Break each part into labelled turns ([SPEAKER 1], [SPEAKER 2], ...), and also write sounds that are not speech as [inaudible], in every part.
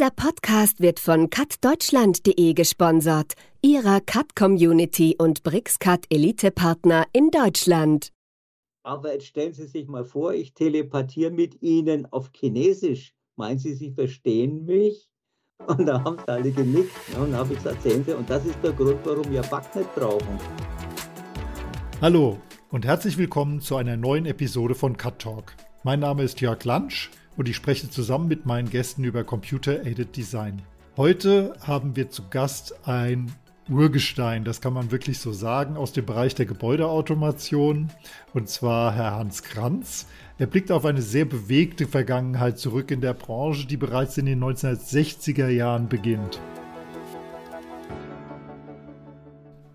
[SPEAKER 1] Dieser Podcast wird von cutdeutschland.de gesponsert, ihrer Cut-Community und BrixCut-Elite-Partner in Deutschland.
[SPEAKER 2] Aber jetzt stellen Sie sich mal vor, ich telepathiere mit Ihnen auf Chinesisch. Meinen Sie, Sie verstehen mich? Und da haben sie alle genickt. Ne? Und dann habe ich gesagt, sehen Sie, und das ist der Grund, warum wir Backnet brauchen.
[SPEAKER 3] Hallo und herzlich willkommen zu einer neuen Episode von Cut Talk. Mein Name ist Jörg Lansch und ich spreche zusammen mit meinen Gästen über Computer-Aided Design. Heute haben wir zu Gast ein Urgestein, das kann man wirklich so sagen, aus dem Bereich der Gebäudeautomation, und zwar Herr Hans Kranz. Er blickt auf eine sehr bewegte Vergangenheit zurück in der Branche, die bereits in den 1960er Jahren beginnt.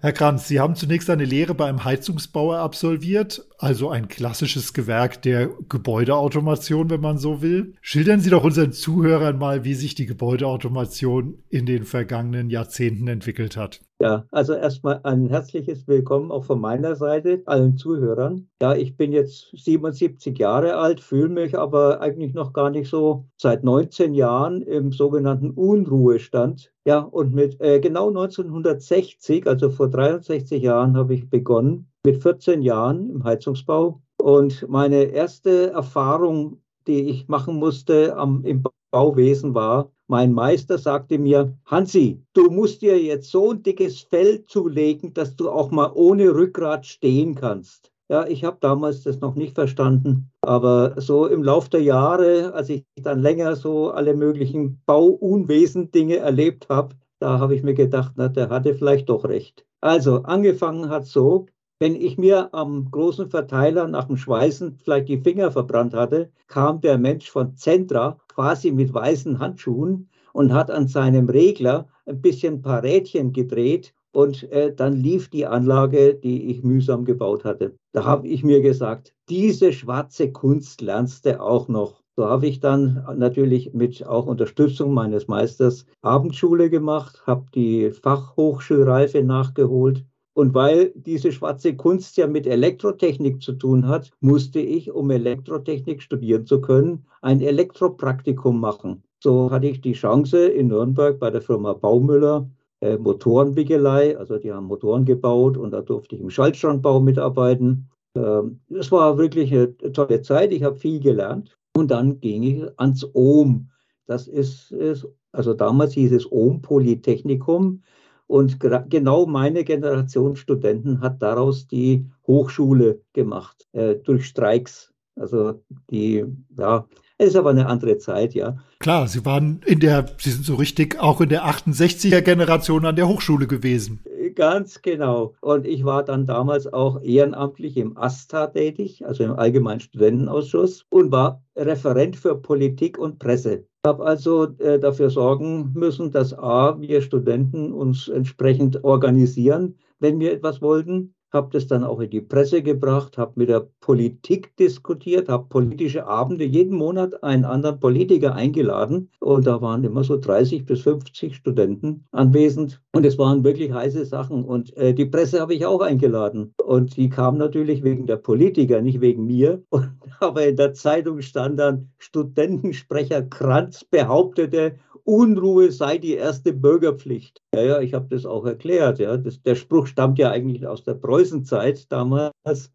[SPEAKER 3] Herr Kranz, Sie haben zunächst eine Lehre bei einem Heizungsbauer absolviert, also ein klassisches Gewerk der Gebäudeautomation, wenn man so will. Schildern Sie doch unseren Zuhörern mal, wie sich die Gebäudeautomation in den vergangenen Jahrzehnten entwickelt hat.
[SPEAKER 2] Ja, also erstmal ein herzliches Willkommen auch von meiner Seite, allen Zuhörern. Ja, ich bin jetzt 77 Jahre alt, fühle mich aber eigentlich noch gar nicht so seit 19 Jahren im sogenannten Unruhestand. Ja, und mit äh, genau 1960, also vor 63 Jahren, habe ich begonnen, mit 14 Jahren im Heizungsbau. Und meine erste Erfahrung, die ich machen musste am, im Bauwesen war, mein Meister sagte mir, Hansi, du musst dir jetzt so ein dickes Fell zulegen, dass du auch mal ohne Rückgrat stehen kannst. Ja, ich habe damals das noch nicht verstanden, aber so im Laufe der Jahre, als ich dann länger so alle möglichen Bauunwesen-Dinge erlebt habe, da habe ich mir gedacht, na, der hatte vielleicht doch recht. Also angefangen hat so, wenn ich mir am großen Verteiler nach dem Schweißen vielleicht die Finger verbrannt hatte, kam der Mensch von Zentra quasi mit weißen Handschuhen und hat an seinem Regler ein bisschen ein paar Rädchen gedreht und äh, dann lief die Anlage, die ich mühsam gebaut hatte. Da habe ich mir gesagt, diese schwarze Kunst lernst du auch noch. So habe ich dann natürlich mit auch Unterstützung meines Meisters Abendschule gemacht, habe die Fachhochschulreife nachgeholt und weil diese schwarze Kunst ja mit Elektrotechnik zu tun hat, musste ich, um Elektrotechnik studieren zu können, ein Elektropraktikum machen. So hatte ich die Chance in Nürnberg bei der Firma Baumüller äh, Motorenwickelei, also die haben Motoren gebaut und da durfte ich im Schaltschrankbau mitarbeiten. Ähm, war wirklich eine tolle Zeit, ich habe viel gelernt und dann ging ich ans OM. Das ist, ist also damals hieß es OM Polytechnikum und genau meine Generation Studenten hat daraus die Hochschule gemacht, äh, durch Streiks. Also die, ja, es ist aber eine andere Zeit, ja.
[SPEAKER 3] Klar, Sie waren in der, Sie sind so richtig auch in der 68er Generation an der Hochschule gewesen.
[SPEAKER 2] Ganz genau. Und ich war dann damals auch ehrenamtlich im ASTA tätig, also im Allgemeinen Studentenausschuss, und war Referent für Politik und Presse. Ich habe also äh, dafür sorgen müssen, dass A, wir Studenten uns entsprechend organisieren, wenn wir etwas wollten habe das dann auch in die Presse gebracht, habe mit der Politik diskutiert, habe politische Abende, jeden Monat einen anderen Politiker eingeladen. Und da waren immer so 30 bis 50 Studenten anwesend. Und es waren wirklich heiße Sachen. Und äh, die Presse habe ich auch eingeladen. Und die kam natürlich wegen der Politiker, nicht wegen mir, [laughs] und, aber in der Zeitung stand dann Studentensprecher Kranz behauptete, Unruhe sei die erste Bürgerpflicht. Ja, ja, ich habe das auch erklärt. Ja. Das, der Spruch stammt ja eigentlich aus der Preußenzeit damals,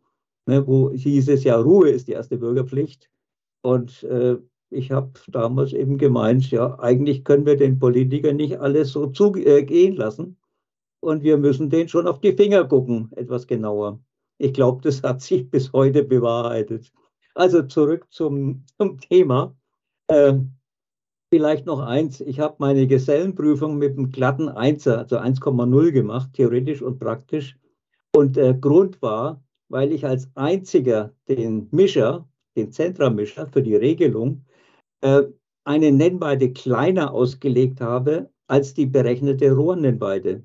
[SPEAKER 2] ne, wo hieß es ja, Ruhe ist die erste Bürgerpflicht. Und äh, ich habe damals eben gemeint, ja, eigentlich können wir den Politikern nicht alles so zugehen äh, lassen. Und wir müssen denen schon auf die Finger gucken, etwas genauer. Ich glaube, das hat sich bis heute bewahrheitet. Also zurück zum, zum Thema. Ähm, Vielleicht noch eins, ich habe meine Gesellenprüfung mit einem glatten Einser, also 1,0 gemacht, theoretisch und praktisch. Und der Grund war, weil ich als einziger den Mischer, den Zentramischer für die Regelung, äh, eine Nennweite kleiner ausgelegt habe als die berechnete Rohrnennweite.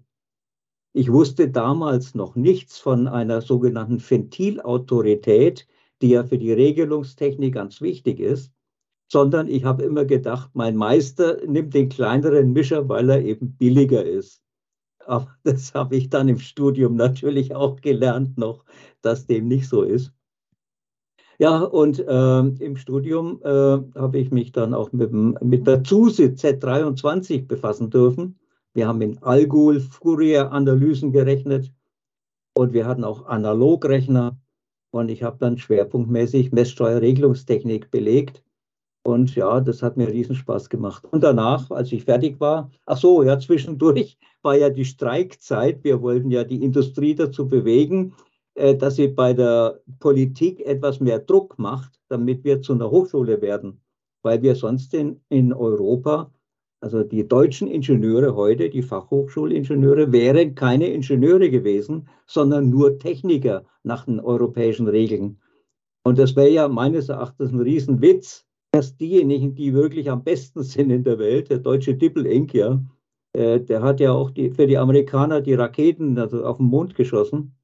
[SPEAKER 2] Ich wusste damals noch nichts von einer sogenannten Ventilautorität, die ja für die Regelungstechnik ganz wichtig ist sondern ich habe immer gedacht, mein Meister nimmt den kleineren Mischer, weil er eben billiger ist. Aber [laughs] das habe ich dann im Studium natürlich auch gelernt noch, dass dem nicht so ist. Ja, und äh, im Studium äh, habe ich mich dann auch mit, mit der ZUSE Z23 befassen dürfen. Wir haben in Algol Fourier-Analysen gerechnet und wir hatten auch Analogrechner. Und ich habe dann schwerpunktmäßig Messsteuerregelungstechnik belegt. Und ja, das hat mir riesen Spaß gemacht. Und danach, als ich fertig war, ach so, ja, zwischendurch [laughs] war ja die Streikzeit. Wir wollten ja die Industrie dazu bewegen, äh, dass sie bei der Politik etwas mehr Druck macht, damit wir zu einer Hochschule werden. Weil wir sonst in, in Europa, also die deutschen Ingenieure heute, die Fachhochschulingenieure, wären keine Ingenieure gewesen, sondern nur Techniker nach den europäischen Regeln. Und das wäre ja meines Erachtens ein Riesenwitz, dass diejenigen, die wirklich am besten sind in der Welt, der deutsche Dippel Inc., ja, äh, der hat ja auch die, für die Amerikaner die Raketen also auf den Mond geschossen.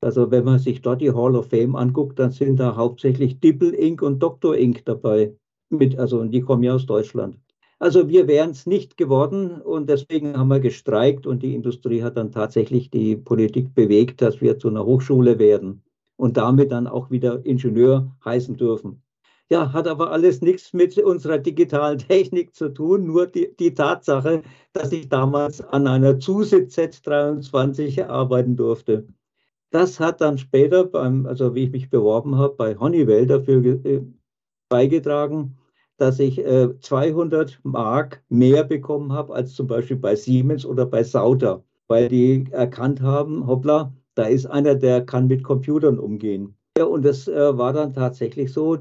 [SPEAKER 2] Also wenn man sich dort die Hall of Fame anguckt, dann sind da hauptsächlich Dippel Inc. und Dr. Inc. dabei. Mit, also, und die kommen ja aus Deutschland. Also wir wären es nicht geworden und deswegen haben wir gestreikt und die Industrie hat dann tatsächlich die Politik bewegt, dass wir zu einer Hochschule werden und damit dann auch wieder Ingenieur heißen dürfen. Ja, hat aber alles nichts mit unserer digitalen [laughs] Technik zu tun, nur die, die Tatsache, dass ich damals an einer Zusitz Z23 arbeiten durfte. Das hat dann später, beim, also wie ich mich beworben habe, bei Honeywell dafür äh, beigetragen, dass ich äh, 200 Mark mehr bekommen habe als zum Beispiel bei Siemens oder bei Sauter, weil die erkannt haben, hoppla, da ist einer, der kann mit Computern umgehen. Ja, und das äh, war dann tatsächlich so.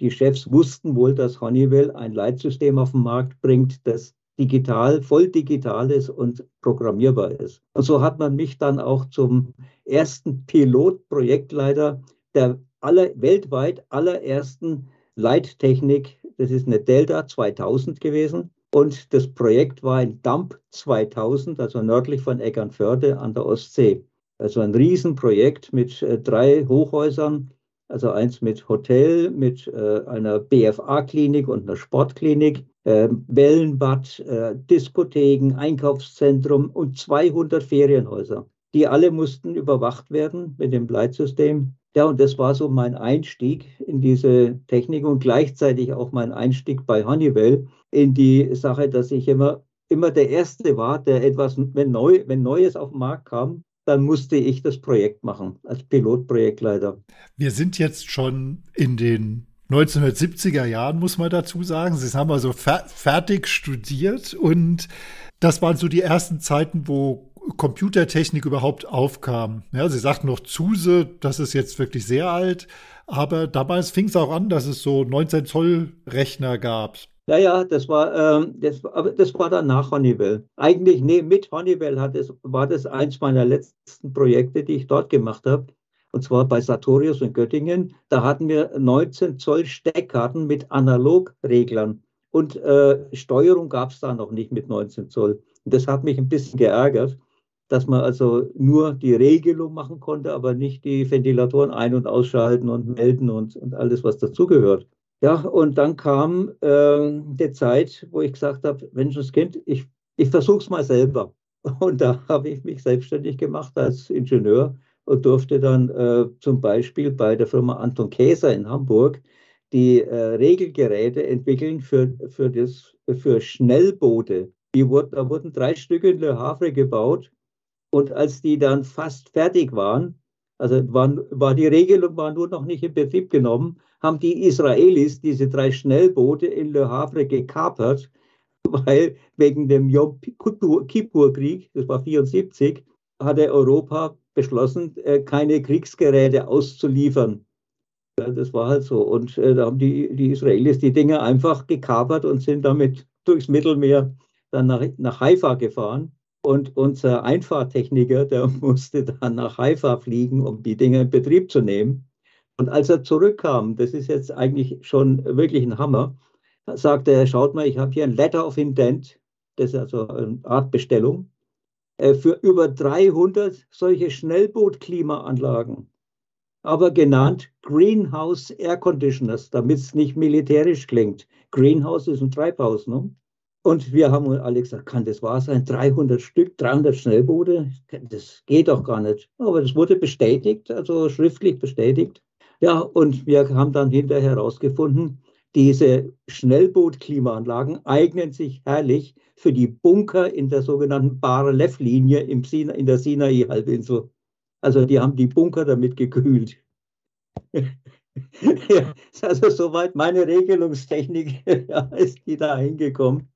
[SPEAKER 2] Die Chefs wussten wohl, dass Honeywell ein Leitsystem auf den Markt bringt, das digital, voll digital ist und programmierbar ist. Und so hat man mich dann auch zum ersten Pilotprojektleiter der aller, weltweit allerersten Leittechnik, das ist eine Delta 2000 gewesen. Und das Projekt war ein Dump 2000, also nördlich von Eckernförde an der Ostsee. Also ein Riesenprojekt mit äh, drei Hochhäusern, also eins mit Hotel, mit äh, einer BFA-Klinik und einer Sportklinik, äh, Wellenbad, äh, Diskotheken, Einkaufszentrum und 200 Ferienhäuser. Die alle mussten überwacht werden mit dem Leitsystem. Ja, und das war so mein Einstieg in diese Technik und gleichzeitig auch mein Einstieg bei Honeywell in die Sache, dass ich immer, immer der Erste war, der etwas, wenn, neu, wenn Neues auf den Markt kam, dann musste ich das Projekt machen als Pilotprojektleiter.
[SPEAKER 3] Wir sind jetzt schon in den 1970er Jahren, muss man dazu sagen. Sie haben also fer fertig studiert und das waren so die ersten Zeiten, wo Computertechnik überhaupt aufkam. Ja, Sie sagten noch Zuse, das ist jetzt wirklich sehr alt, aber damals fing es auch an, dass es so 19 Zoll Rechner gab.
[SPEAKER 2] Ja, ja, das war, ähm, das, aber das war dann nach Honeywell. Eigentlich, nee, mit Honeywell hat es, war das eins meiner letzten Projekte, die ich dort gemacht habe. Und zwar bei Sartorius in Göttingen. Da hatten wir 19 Zoll Steckkarten mit Analogreglern. Und äh, Steuerung gab es da noch nicht mit 19 Zoll. Und das hat mich ein bisschen geärgert, dass man also nur die Regelung machen konnte, aber nicht die Ventilatoren ein- und ausschalten und melden und, und alles, was dazugehört. Ja, und dann kam äh, die Zeit, wo ich gesagt habe, Menschenskind, ich, ich versuche es mal selber. [laughs] Und da habe ich mich selbstständig gemacht als Ingenieur und durfte dann äh, zum Beispiel bei der Firma Anton Käser in Hamburg die äh, Regelgeräte entwickeln für, für, das, für Schnellboote. Die wurden, da wurden drei Stücke in Le Havre gebaut und als die dann fast fertig waren, also waren, war die Regelung war nur noch nicht in Betrieb genommen, haben die Israelis diese drei Schnellboote in Le Havre gekapert, [laughs] weil wegen dem Yom Kippur-Krieg, das war 74, hatte Europa beschlossen, äh, keine Kriegsgeräte auszuliefern. Das war halt so. Und äh, da haben die, die Israelis die Dinger einfach gekapert und sind damit durchs Mittelmeer dann nach, nach Haifa gefahren. Und unser Einfahrtechniker, der [laughs] musste dann nach Haifa fliegen, um die Dinge in Betrieb zu nehmen. Und als er zurückkam, das ist jetzt eigentlich schon wirklich ein Hammer, sagte er, schaut mal, ich habe hier ein Letter of Intent, das ist also eine Art Bestellung, äh, für über 300 solche Schnellboot-Klimaanlagen, aber genannt Greenhouse Air Conditioners, damit es nicht militärisch klingt. Greenhouse ist ein Treibhaus, ne? Und wir haben alle gesagt, kann das wahr sein? 300 Stück, 300 Schnellboote? Das geht doch gar nicht. Aber das wurde bestätigt, also schriftlich bestätigt. Ja, und wir haben dann hinterher herausgefunden, diese Schnellboot-Klimaanlagen eignen sich herrlich für die Bunker in der sogenannten Bar-Lev-Linie in der Sinai-Halbinsel. Also die haben die Bunker damit gekühlt. [laughs] ja, also soweit meine Regelungstechnik [laughs] ja, ist die da hingekommen.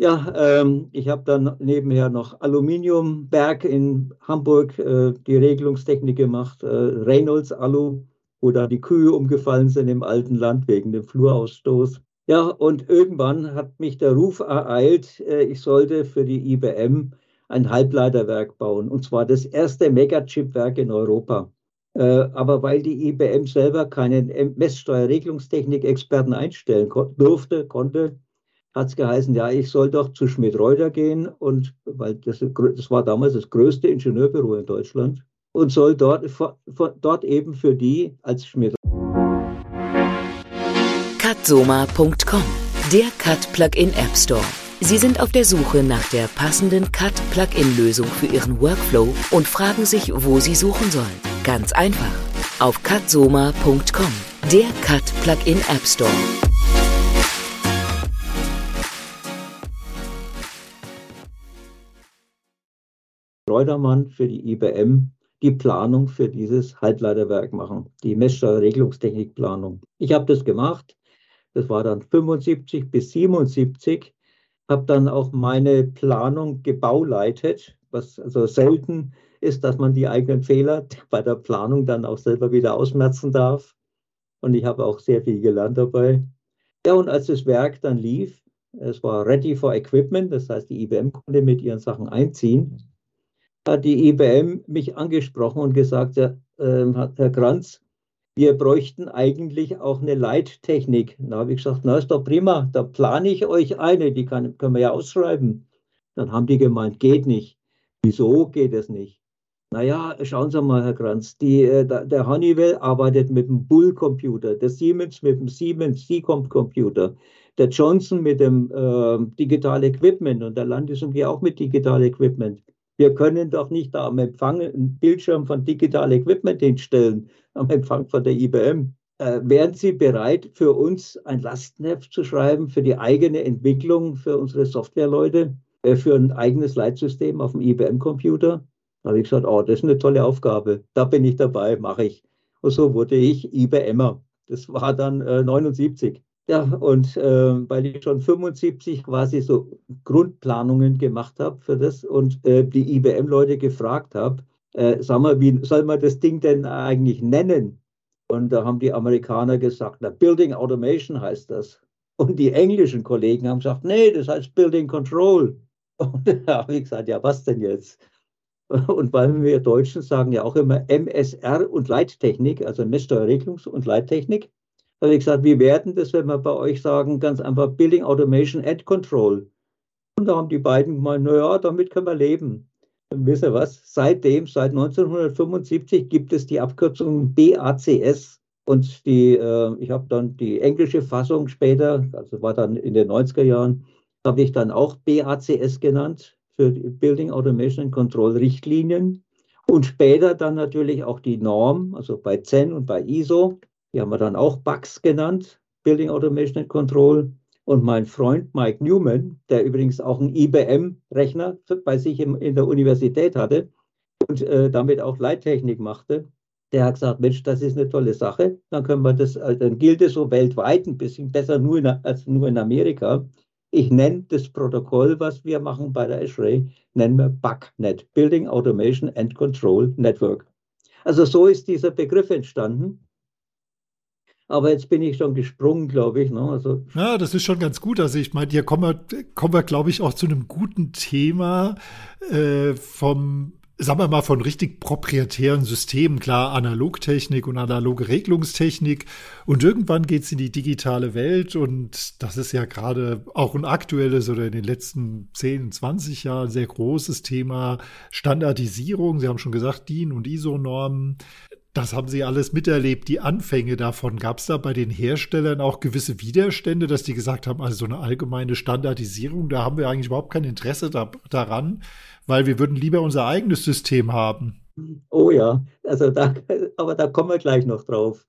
[SPEAKER 2] Ja, ähm, ich habe dann nebenher noch Aluminiumberg in Hamburg äh, die Regelungstechnik gemacht, äh, Reynolds Alu, wo da die Kühe umgefallen sind im alten Land wegen dem Flurausstoß. Ja, und irgendwann hat mich der Ruf ereilt, äh, ich sollte für die IBM ein Halbleiterwerk bauen, und zwar das erste Megachip-Werk in Europa. Äh, aber weil die IBM selber keinen Messsteuerregelungstechnik-Experten einstellen durfte, konnte, hat es geheißen, ja, ich soll doch zu Schmidt-Reuter gehen und weil das, das, war damals das größte Ingenieurbüro in Deutschland und soll dort, dort eben für die als Schmidt.
[SPEAKER 1] Cutsoma.com, der Cut Plugin App Store. Sie sind auf der Suche nach der passenden Cut Plugin Lösung für Ihren Workflow und fragen sich, wo Sie suchen sollen. Ganz einfach. Auf cutsoma.com, der Cut Plugin App Store.
[SPEAKER 2] Reutermann für die IBM die Planung für dieses Halbleiterwerk machen, die Messsteuerregelungstechnikplanung. Ich habe das gemacht. Das war dann 75 bis 77. Habe dann auch meine Planung gebauleitet, was also selten ist, dass man die eigenen Fehler [laughs] bei der Planung dann auch selber wieder ausmerzen darf. Und ich habe auch sehr viel gelernt dabei. Ja, und als das Werk dann lief, es war ready for equipment, das heißt, die IBM konnte mit ihren Sachen einziehen hat die IBM mich angesprochen und gesagt, ja, äh, Herr Kranz, wir bräuchten eigentlich auch eine Leittechnik. Da habe ich gesagt, na ist doch prima, da plane ich euch eine, die kann, können wir ja ausschreiben. Dann haben die gemeint, geht nicht. Wieso geht es nicht? Naja, schauen Sie mal, Herr Kranz, die, äh, der Honeywell arbeitet mit dem Bull-Computer, der Siemens mit dem Siemens C-Comp-Computer, der Johnson mit dem äh, Digital Equipment und der Landesumgeh auch mit Digital Equipment. Wir können doch nicht da am Empfang einen Bildschirm von Digital Equipment hinstellen, am Empfang von der IBM. Äh, wären Sie bereit, für uns ein Lastenheft zu schreiben, für die eigene Entwicklung, für unsere Softwareleute, äh, für ein eigenes Leitsystem auf dem IBM-Computer? Da habe ich gesagt, oh, das ist eine tolle Aufgabe. Da bin ich dabei, mache ich. Und so wurde ich IBMer. Das war dann äh, 79. Ja, und äh, weil ich schon 75 quasi so Grundplanungen gemacht habe für das und äh, die IBM-Leute gefragt habe, äh, sag mal, wie soll man das Ding denn eigentlich nennen? Und da haben die Amerikaner gesagt, na, Building Automation heißt das. Und die englischen Kollegen haben gesagt, nee, das heißt Building Control. [laughs] Und da habe ich gesagt, ja, was denn jetzt? [laughs] Und weil wir Deutschen sagen ja auch immer MSR und Leittechnik, also Messsteuerregelungs- und Leittechnik habe ich gesagt, wie werden das, wenn wir bei euch sagen, ganz einfach Building Automation and Control? Und da haben die beiden gemeint, naja, damit können wir leben. Und wisst ihr was? Seitdem, seit 1975 gibt es die Abkürzung BACS. Und die, äh, ich habe dann die englische Fassung später, also war dann in den 90er Jahren, habe ich dann auch BACS genannt für die Building Automation and Control Richtlinien. Und später dann natürlich auch die Norm, also bei CEN und bei ISO. Die haben wir dann auch Bugs genannt, Building Automation and Control. Und mein Freund Mike Newman, der übrigens auch einen IBM-Rechner bei sich in der Universität hatte und äh, damit auch Leittechnik machte, der hat gesagt, Mensch, das ist eine tolle Sache. Dann können wir das, äh, dann gilt es so weltweit ein bisschen besser nur in, als nur in Amerika. Ich nenne das Protokoll, was wir machen bei der ASHRAE, nennen wir BUGNet, Building Automation and Control Network. Also so ist dieser Begriff entstanden. Aber jetzt bin ich schon gesprungen, glaube ich. Ne? Also
[SPEAKER 3] ja, das ist schon ganz gut. Also ich meine, hier kommen wir, kommen wir glaube ich, auch zu einem guten Thema äh, vom sagen wir mal, von richtig proprietären Systemen, klar, Analogtechnik und analoge Regelungstechnik. Und irgendwann geht's in die digitale Welt und das ist ja gerade auch ein aktuelles oder in den letzten 10, 20 Jahren sehr großes Thema Standardisierung. Sie haben schon gesagt, DIN und ISO-Normen. Das haben Sie alles miterlebt, die Anfänge davon. Gab es da bei den Herstellern auch gewisse Widerstände, dass die gesagt haben, also so eine allgemeine Standardisierung, da haben wir eigentlich überhaupt kein Interesse da, daran, weil wir würden lieber unser eigenes System haben.
[SPEAKER 2] Oh ja, also da, aber da kommen wir gleich noch drauf.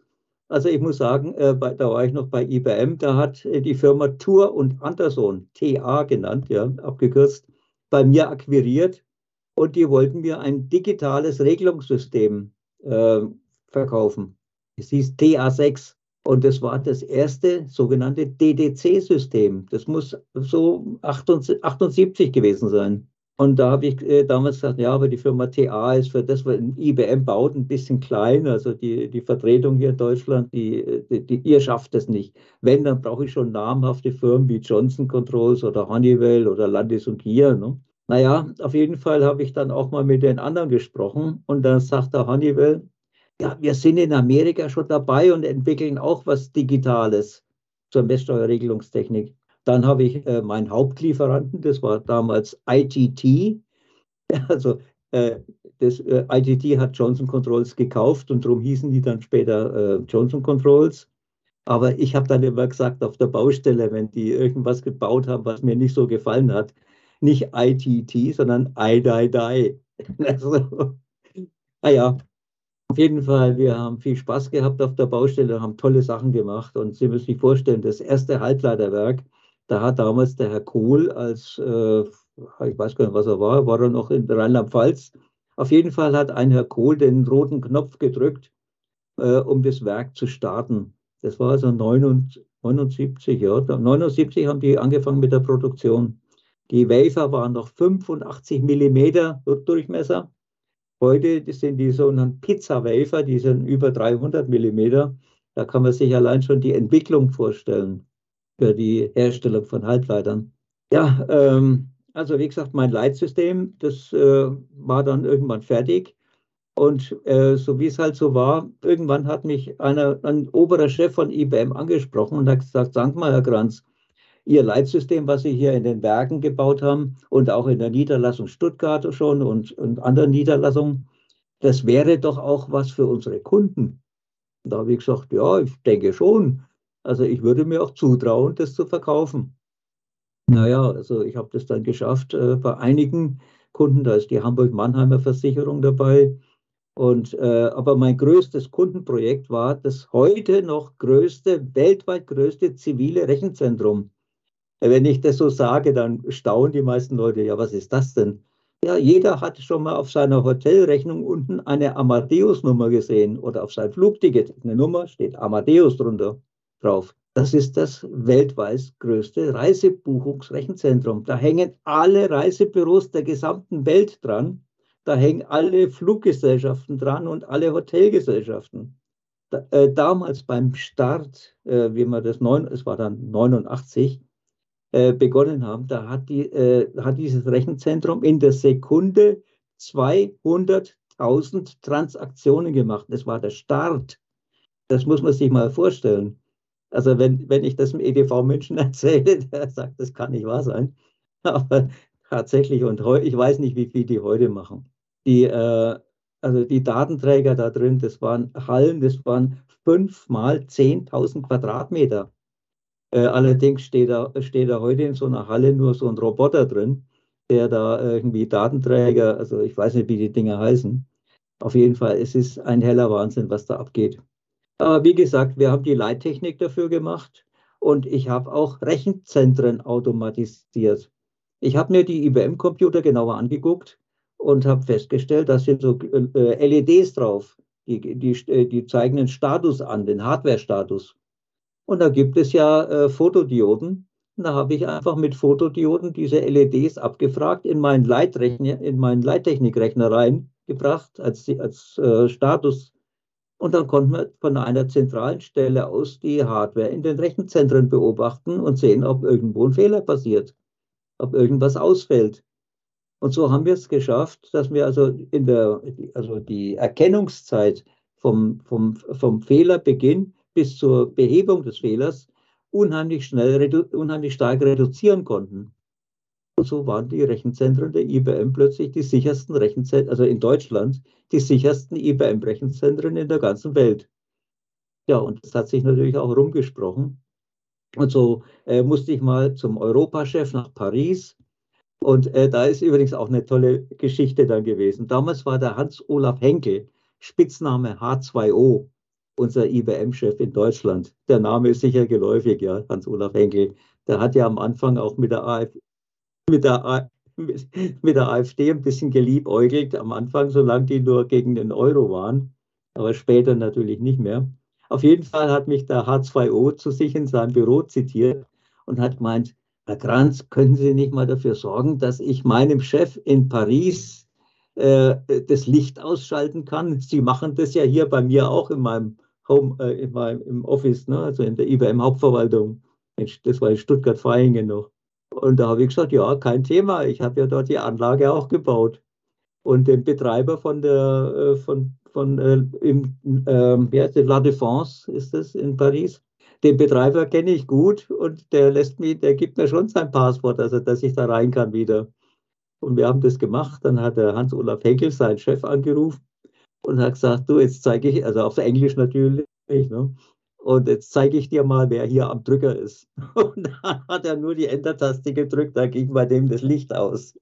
[SPEAKER 2] Also ich muss sagen, äh, bei, da war ich noch bei IBM, da hat äh, die Firma Tour und Anderson, TA genannt, ja, abgekürzt, bei mir akquiriert und die wollten mir ein digitales Regelungssystem äh, verkaufen. Es hieß TA6 und das war das erste sogenannte DDC-System. Das muss so 78 gewesen sein. Und da habe ich äh, damals gesagt, ja, aber die Firma TA ist für das, was IBM baut, ein bisschen klein. Also die, die Vertretung hier in Deutschland, die, die, die ihr schafft es nicht. Wenn, dann brauche ich schon namhafte Firmen wie Johnson Controls oder Honeywell oder Landis und Gier. Ne? Naja, auf jeden Fall habe ich dann auch mal mit den anderen gesprochen und dann sagt der Honeywell, ja, wir sind in Amerika schon dabei und entwickeln auch was Digitales zur Messsteuerregelungstechnik. Dann habe ich äh, meinen Hauptlieferanten, das war damals ITT. [laughs] Also äh, das äh, ITT hat Johnson Controls gekauft und darum hießen die dann später äh, Johnson Controls. Aber ich habe dann immer gesagt, auf der Baustelle, wenn die irgendwas gebaut haben, was mir nicht so gefallen hat, nicht ITT, sondern IDIDI. [laughs] Also, naja, auf jeden Fall, wir haben viel Spaß gehabt auf der Baustelle, haben tolle Sachen gemacht und Sie müssen sich vorstellen, das erste Halbleiterwerk, da hat damals der Herr Kohl als, äh, ich weiß gar nicht, was er war, war er noch in Rheinland-Pfalz. Auf jeden Fall hat ein Herr Kohl den roten Knopf gedrückt, äh, um das Werk zu starten. Das war also 79, ja. 79 haben die angefangen mit der Produktion. Die Wafer waren noch 85 Millimeter Durchmesser. Heute sind die sogenannten Pizza-Wafer, die sind über 300 Millimeter. Da kann man sich allein schon die Entwicklung vorstellen für die Herstellung von Halbleitern. Ja, ähm, also wie gesagt, mein Leitsystem, das äh, war dann irgendwann fertig. Und äh, so wie es halt so war, irgendwann hat mich einer, ein oberer Chef von IBM angesprochen und hat gesagt, sag mal, Herr Kranz, Ihr Leitsystem, was Sie hier in den Werken gebaut haben und auch in der Niederlassung Stuttgart schon und, und anderen Niederlassungen, das wäre doch auch was für unsere Kunden. Und da habe ich gesagt, ja, ich denke schon. Also ich würde mir auch zutrauen, das zu verkaufen. Naja, also ich habe das dann geschafft äh, bei einigen Kunden, da ist die Hamburg-Mannheimer Versicherung dabei. Und, äh, aber mein größtes Kundenprojekt war das heute noch größte, weltweit größte zivile Rechenzentrum. Wenn ich das so sage, dann staunen die meisten Leute, ja, was ist das denn? Ja, jeder hat schon mal auf seiner Hotelrechnung unten eine Amadeus-Nummer gesehen oder auf sein Flugticket. Eine Nummer steht Amadeus drunter drauf. Das ist das weltweit größte Reisebuchungsrechenzentrum. Da hängen alle Reisebüros der gesamten Welt dran. Da hängen alle Fluggesellschaften dran und alle Hotelgesellschaften. Da, äh, damals beim Start, äh, wie man das, neun, es war dann 89, äh, begonnen haben, da hat, die, äh, hat dieses Rechenzentrum in der Sekunde 200.000 Transaktionen gemacht. Das war der Start. Das muss man sich mal vorstellen. Also wenn, wenn ich das im EDV München [laughs] erzähle, der sagt, das kann nicht wahr sein. [laughs] Aber tatsächlich, und ich weiß nicht, wie viel die heute machen. Die, äh, also die Datenträger da drin, das waren Hallen, das waren fünf mal 10.000 Quadratmeter. Äh, allerdings steht da, steht da heute in so einer Halle nur so ein Roboter drin, der da irgendwie Datenträger, also ich weiß nicht, wie die Dinge heißen. Auf jeden Fall, es ist ein heller Wahnsinn, was da abgeht. Aber wie gesagt, wir haben die Leittechnik dafür gemacht und ich habe auch Rechenzentren automatisiert. Ich habe mir die IBM-Computer genauer angeguckt und habe festgestellt, da sind so äh, LEDs drauf, die, die, äh, die zeigen den Status an, den Hardware-Status. Und da gibt es ja äh, Fotodioden. Und da habe ich einfach mit Fotodioden diese LEDs abgefragt, in meinen, Leitrechner, in meinen Leittechnikrechner reingebracht als, als äh, Status und dann konnten wir von einer zentralen Stelle aus die Hardware in den Rechenzentren beobachten und sehen, ob irgendwo ein Fehler passiert, ob irgendwas ausfällt. Und so haben wir es geschafft, dass wir also in der, also die Erkennungszeit vom, vom, vom Fehlerbeginn bis zur Behebung des Fehlers unheimlich schnell, unheimlich stark reduzieren konnten. Und so waren die Rechenzentren der IBM plötzlich die sichersten Rechenzentren, also in Deutschland, die sichersten IBM-Rechenzentren in der ganzen Welt. Ja, und das hat sich natürlich auch rumgesprochen. Und so äh, musste ich mal zum Europachef nach Paris. Und äh, da ist übrigens auch eine tolle Geschichte dann gewesen. Damals war der Hans-Olaf Henkel, Spitzname H2O. Unser IBM-Chef in Deutschland. Der Name ist sicher geläufig, ja, Hans-Olaf Henkel. Der hat ja am Anfang auch mit der, AfD, mit, der mit der AfD ein bisschen geliebäugelt. Am Anfang, solange die nur gegen den Euro waren, aber später natürlich nicht mehr. Auf jeden Fall hat mich der H2O zu sich in seinem Büro zitiert und hat gemeint, Herr Kranz, können Sie nicht mal dafür sorgen, dass ich meinem Chef in Paris äh, das Licht ausschalten kann? Sie machen das ja hier bei mir auch in meinem Home, äh, in meinem, im Office, ne? also in der IBM Hauptverwaltung. Das war in Stuttgart-Vaihingen noch. Und da habe ich gesagt, ja, kein Thema. Ich habe ja dort die Anlage auch gebaut. Und den Betreiber von der, äh, von, von, äh, im, äh, wie heißt La Défense ist das in Paris. Den Betreiber kenne ich gut und der lässt mich, der gibt mir schon sein Passwort, also dass ich da rein kann wieder. Und wir haben das gemacht. Dann hat der Hans-Olaf Henkel, seinen Chef, angerufen und hat gesagt, du, jetzt zeige ich, also auf Englisch natürlich, ne? Und jetzt zeige ich dir mal, wer hier am Drücker ist. [laughs] Und dann hat er nur die Enter-Taste gedrückt, da ging bei dem das Licht aus.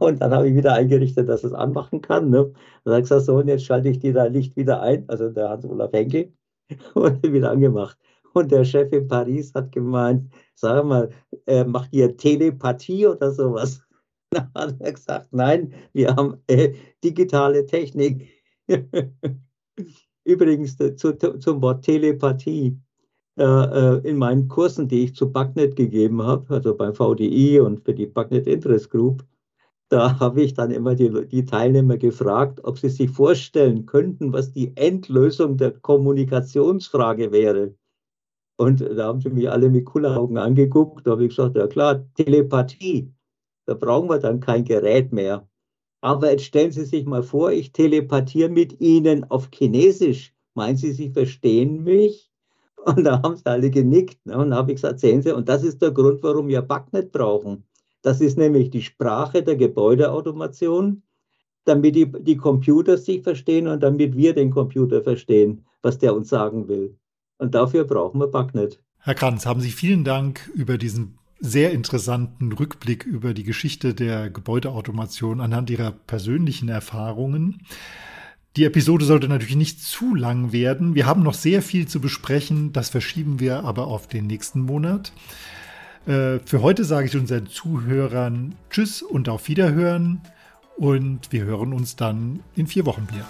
[SPEAKER 2] Und dann habe ich wieder eingerichtet, dass es anmachen kann. Ne? Dann hat er gesagt, so, und jetzt schalte ich dir dein Licht wieder ein, also der Hans-Olaf Henkel, [laughs] und wieder angemacht. Und der Chef in Paris hat gemeint, sag mal, äh, macht ihr Telepathie oder sowas? [laughs] Dann hat er gesagt, nein, wir haben äh, digitale Technik. [laughs] Übrigens äh, zu, zum Wort Telepathie. Äh, äh, in meinen Kursen, die ich zu Backnet gegeben habe, also beim VDI und für die Backnet Interest Group, da habe ich dann immer die, die, Teilnehmer gefragt, ob sie sich vorstellen könnten, was die Endlösung der Kommunikationsfrage wäre. Und da haben sie mich alle mit Kulleraugen angeguckt. Da habe ich gesagt, ja klar, Telepathie. Da brauchen wir dann kein Gerät mehr. Aber jetzt stellen Sie sich mal vor, ich telepathiere mit Ihnen auf Chinesisch. Meinen Sie, Sie verstehen mich? Und da haben sie alle genickt. Ne? Und da habe ich gesagt, sehen Sie, und das ist der Grund, warum wir Backnet brauchen. Das ist nämlich die Sprache der Gebäudeautomation, damit die, die Computer sich verstehen und damit wir den Computer verstehen, was der uns sagen will. Und dafür brauchen wir Backnet.
[SPEAKER 3] Herr Kranz, haben Sie vielen Dank über diesen sehr interessanten Rückblick über die Geschichte der Gebäudeautomation anhand ihrer persönlichen Erfahrungen. Die Episode sollte natürlich nicht zu lang werden. Wir haben noch sehr viel zu besprechen. Das verschieben wir aber auf den nächsten Monat. Äh, für heute sage ich unseren Zuhörern Tschüss und auf Wiederhören. Und wir hören uns dann in vier Wochen wieder.